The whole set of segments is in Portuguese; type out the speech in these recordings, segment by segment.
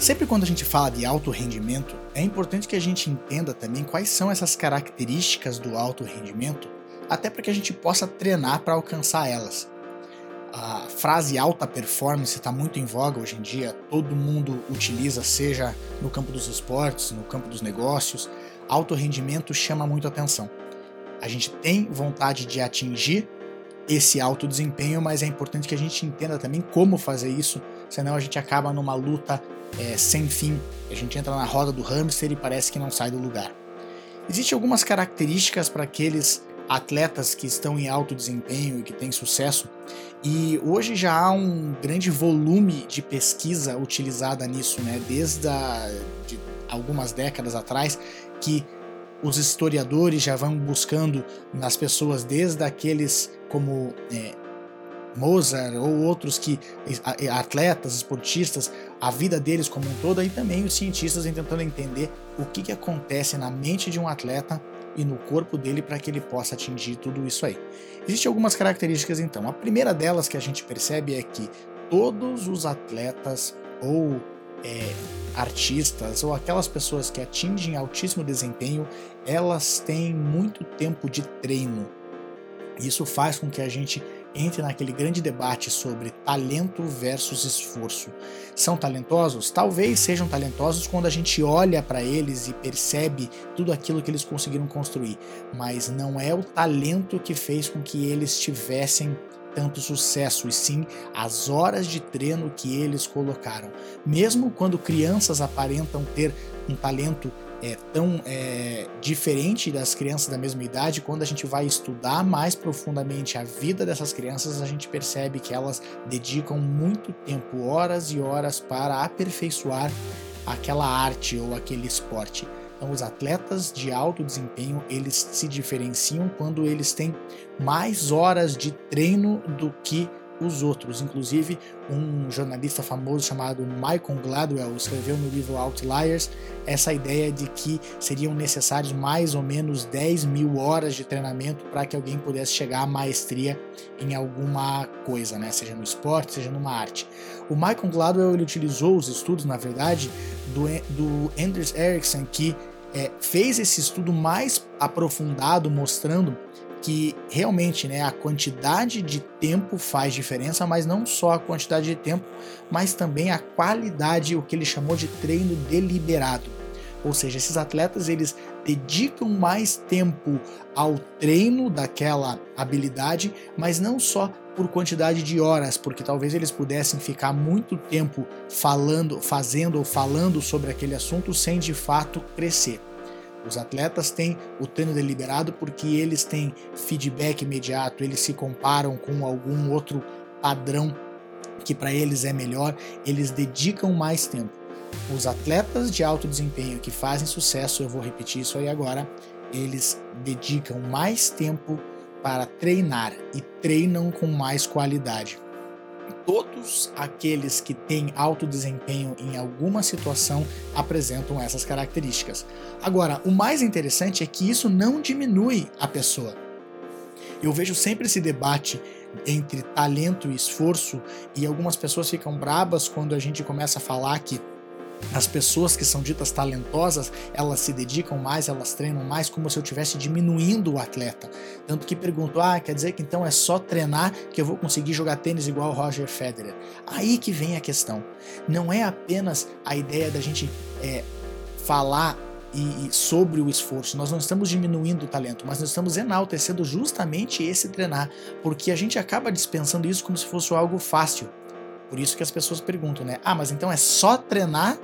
Sempre quando a gente fala de alto rendimento, é importante que a gente entenda também quais são essas características do alto rendimento, até para que a gente possa treinar para alcançar elas. A frase alta performance está muito em voga hoje em dia, todo mundo utiliza, seja no campo dos esportes, no campo dos negócios. Alto rendimento chama muito atenção. A gente tem vontade de atingir esse alto desempenho, mas é importante que a gente entenda também como fazer isso, senão a gente acaba numa luta é, sem fim. A gente entra na roda do hamster e parece que não sai do lugar. Existem algumas características para aqueles atletas que estão em alto desempenho e que têm sucesso, e hoje já há um grande volume de pesquisa utilizada nisso, né? desde a, de algumas décadas atrás, que os historiadores já vão buscando nas pessoas, desde aqueles como é, Mozart ou outros que atletas, esportistas, a vida deles como um todo, e também os cientistas tentando entender o que, que acontece na mente de um atleta e no corpo dele para que ele possa atingir tudo isso aí. Existem algumas características então. A primeira delas que a gente percebe é que todos os atletas ou é, artistas ou aquelas pessoas que atingem altíssimo desempenho, elas têm muito tempo de treino. Isso faz com que a gente entre naquele grande debate sobre talento versus esforço. São talentosos? Talvez sejam talentosos quando a gente olha para eles e percebe tudo aquilo que eles conseguiram construir, mas não é o talento que fez com que eles tivessem tanto sucesso, e sim as horas de treino que eles colocaram. Mesmo quando crianças aparentam ter um talento é, tão é, diferente das crianças da mesma idade, quando a gente vai estudar mais profundamente a vida dessas crianças, a gente percebe que elas dedicam muito tempo, horas e horas, para aperfeiçoar aquela arte ou aquele esporte. Então, os atletas de alto desempenho eles se diferenciam quando eles têm mais horas de treino do que os outros. Inclusive, um jornalista famoso chamado Michael Gladwell escreveu no livro Outliers essa ideia de que seriam necessários mais ou menos 10 mil horas de treinamento para que alguém pudesse chegar à maestria em alguma coisa, né? seja no esporte, seja numa arte. O Michael Gladwell ele utilizou os estudos, na verdade, do, do Anders Ericsson, que é, fez esse estudo mais aprofundado, mostrando que realmente né, a quantidade de tempo faz diferença, mas não só a quantidade de tempo, mas também a qualidade, o que ele chamou de treino deliberado. Ou seja, esses atletas eles dedicam mais tempo ao treino daquela habilidade, mas não só por quantidade de horas, porque talvez eles pudessem ficar muito tempo falando, fazendo ou falando sobre aquele assunto sem de fato crescer. Os atletas têm o treino deliberado porque eles têm feedback imediato, eles se comparam com algum outro padrão que para eles é melhor, eles dedicam mais tempo. Os atletas de alto desempenho que fazem sucesso, eu vou repetir isso aí agora, eles dedicam mais tempo para treinar e treinam com mais qualidade todos aqueles que têm alto desempenho em alguma situação apresentam essas características. Agora, o mais interessante é que isso não diminui a pessoa. Eu vejo sempre esse debate entre talento e esforço, e algumas pessoas ficam brabas quando a gente começa a falar que as pessoas que são ditas talentosas, elas se dedicam mais, elas treinam mais, como se eu estivesse diminuindo o atleta. Tanto que pergunto, ah, quer dizer que então é só treinar que eu vou conseguir jogar tênis igual o Roger Federer? Aí que vem a questão. Não é apenas a ideia da gente é, falar e, e, sobre o esforço. Nós não estamos diminuindo o talento, mas nós estamos enaltecendo justamente esse treinar, porque a gente acaba dispensando isso como se fosse algo fácil. Por isso que as pessoas perguntam, né? Ah, mas então é só treinar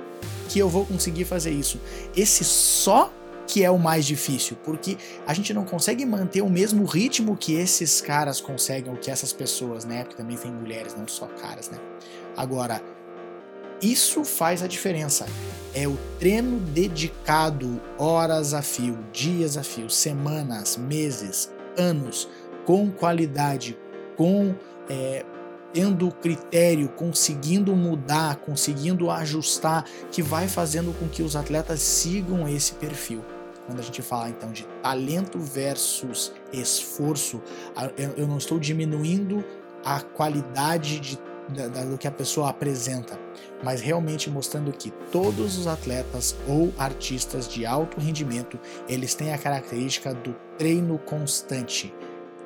que eu vou conseguir fazer isso. Esse só que é o mais difícil, porque a gente não consegue manter o mesmo ritmo que esses caras conseguem, ou que essas pessoas, né? Porque também tem mulheres, não só caras, né? Agora, Isso faz a diferença. É o treino dedicado, horas a fio, dias a fio, semanas, meses, anos, com qualidade, com é, tendo critério, conseguindo mudar, conseguindo ajustar, que vai fazendo com que os atletas sigam esse perfil. Quando a gente fala então de talento versus esforço, eu não estou diminuindo a qualidade de, do que a pessoa apresenta, mas realmente mostrando que todos os atletas ou artistas de alto rendimento eles têm a característica do treino constante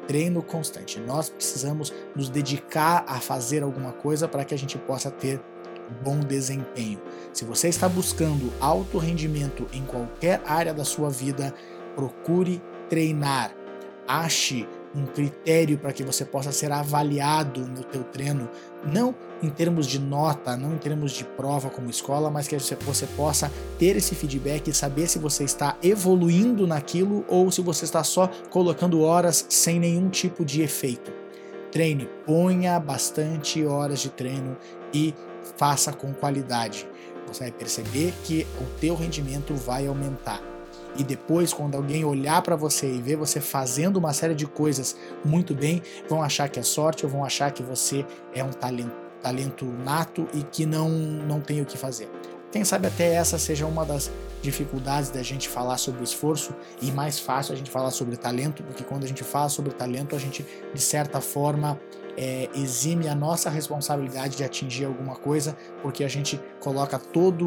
treino constante. Nós precisamos nos dedicar a fazer alguma coisa para que a gente possa ter bom desempenho. Se você está buscando alto rendimento em qualquer área da sua vida, procure treinar. Ache um critério para que você possa ser avaliado no teu treino, não em termos de nota, não em termos de prova como escola, mas que você, possa ter esse feedback e saber se você está evoluindo naquilo ou se você está só colocando horas sem nenhum tipo de efeito. Treine, ponha bastante horas de treino e faça com qualidade. Você vai perceber que o teu rendimento vai aumentar e depois quando alguém olhar para você e ver você fazendo uma série de coisas muito bem, vão achar que é sorte ou vão achar que você é um talento, talento nato e que não não tem o que fazer. Quem sabe até essa seja uma das dificuldades da gente falar sobre esforço e mais fácil a gente falar sobre talento, porque quando a gente fala sobre talento, a gente de certa forma é, exime a nossa responsabilidade de atingir alguma coisa, porque a gente coloca toda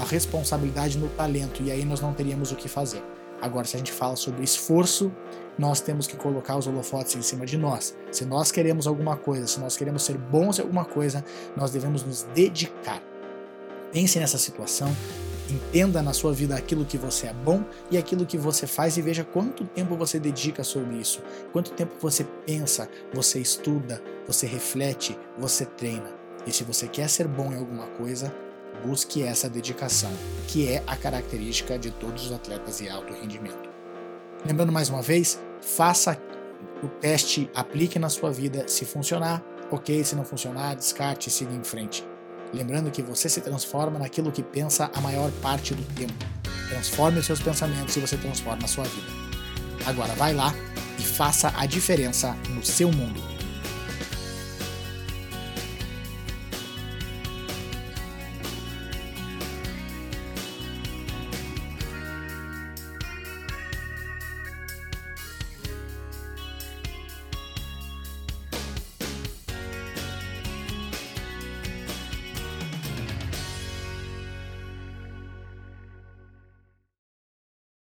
a responsabilidade no talento e aí nós não teríamos o que fazer. Agora, se a gente fala sobre esforço, nós temos que colocar os holofotes em cima de nós. Se nós queremos alguma coisa, se nós queremos ser bons em alguma coisa, nós devemos nos dedicar. Pense nessa situação, Entenda na sua vida aquilo que você é bom e aquilo que você faz e veja quanto tempo você dedica sobre isso, quanto tempo você pensa, você estuda, você reflete, você treina. E se você quer ser bom em alguma coisa, busque essa dedicação, que é a característica de todos os atletas de alto rendimento. Lembrando mais uma vez, faça o teste, aplique na sua vida, se funcionar, ok, se não funcionar, descarte e siga em frente. Lembrando que você se transforma naquilo que pensa a maior parte do tempo. Transforme os seus pensamentos e você transforma a sua vida. Agora vai lá e faça a diferença no seu mundo.